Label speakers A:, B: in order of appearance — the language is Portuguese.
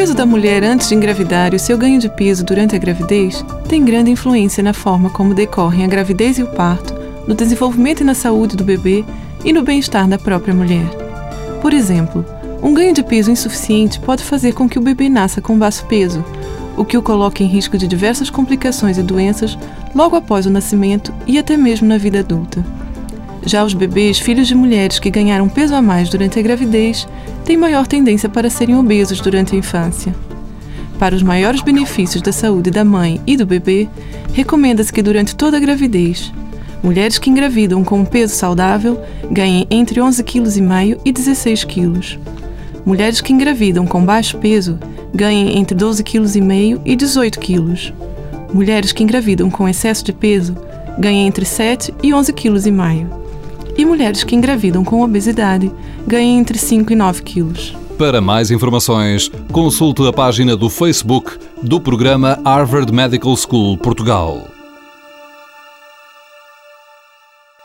A: peso da mulher antes de engravidar e o seu ganho de peso durante a gravidez têm grande influência na forma como decorrem a gravidez e o parto, no desenvolvimento e na saúde do bebê e no bem-estar da própria mulher. Por exemplo, um ganho de peso insuficiente pode fazer com que o bebê nasça com baixo peso, o que o coloca em risco de diversas complicações e doenças logo após o nascimento e até mesmo na vida adulta. Já os bebês, filhos de mulheres que ganharam peso a mais durante a gravidez, têm maior tendência para serem obesos durante a infância. Para os maiores benefícios da saúde da mãe e do bebê, recomenda-se que durante toda a gravidez, mulheres que engravidam com um peso saudável ganhem entre 11,5 kg e 16 kg. Mulheres que engravidam com baixo peso ganhem entre 12,5 kg e 18 kg. Mulheres que engravidam com excesso de peso ganhem entre 7 e 11,5 kg e mulheres que engravidam com obesidade ganham entre 5 e 9 quilos.
B: Para mais informações, consulte a página do Facebook do programa Harvard Medical School Portugal.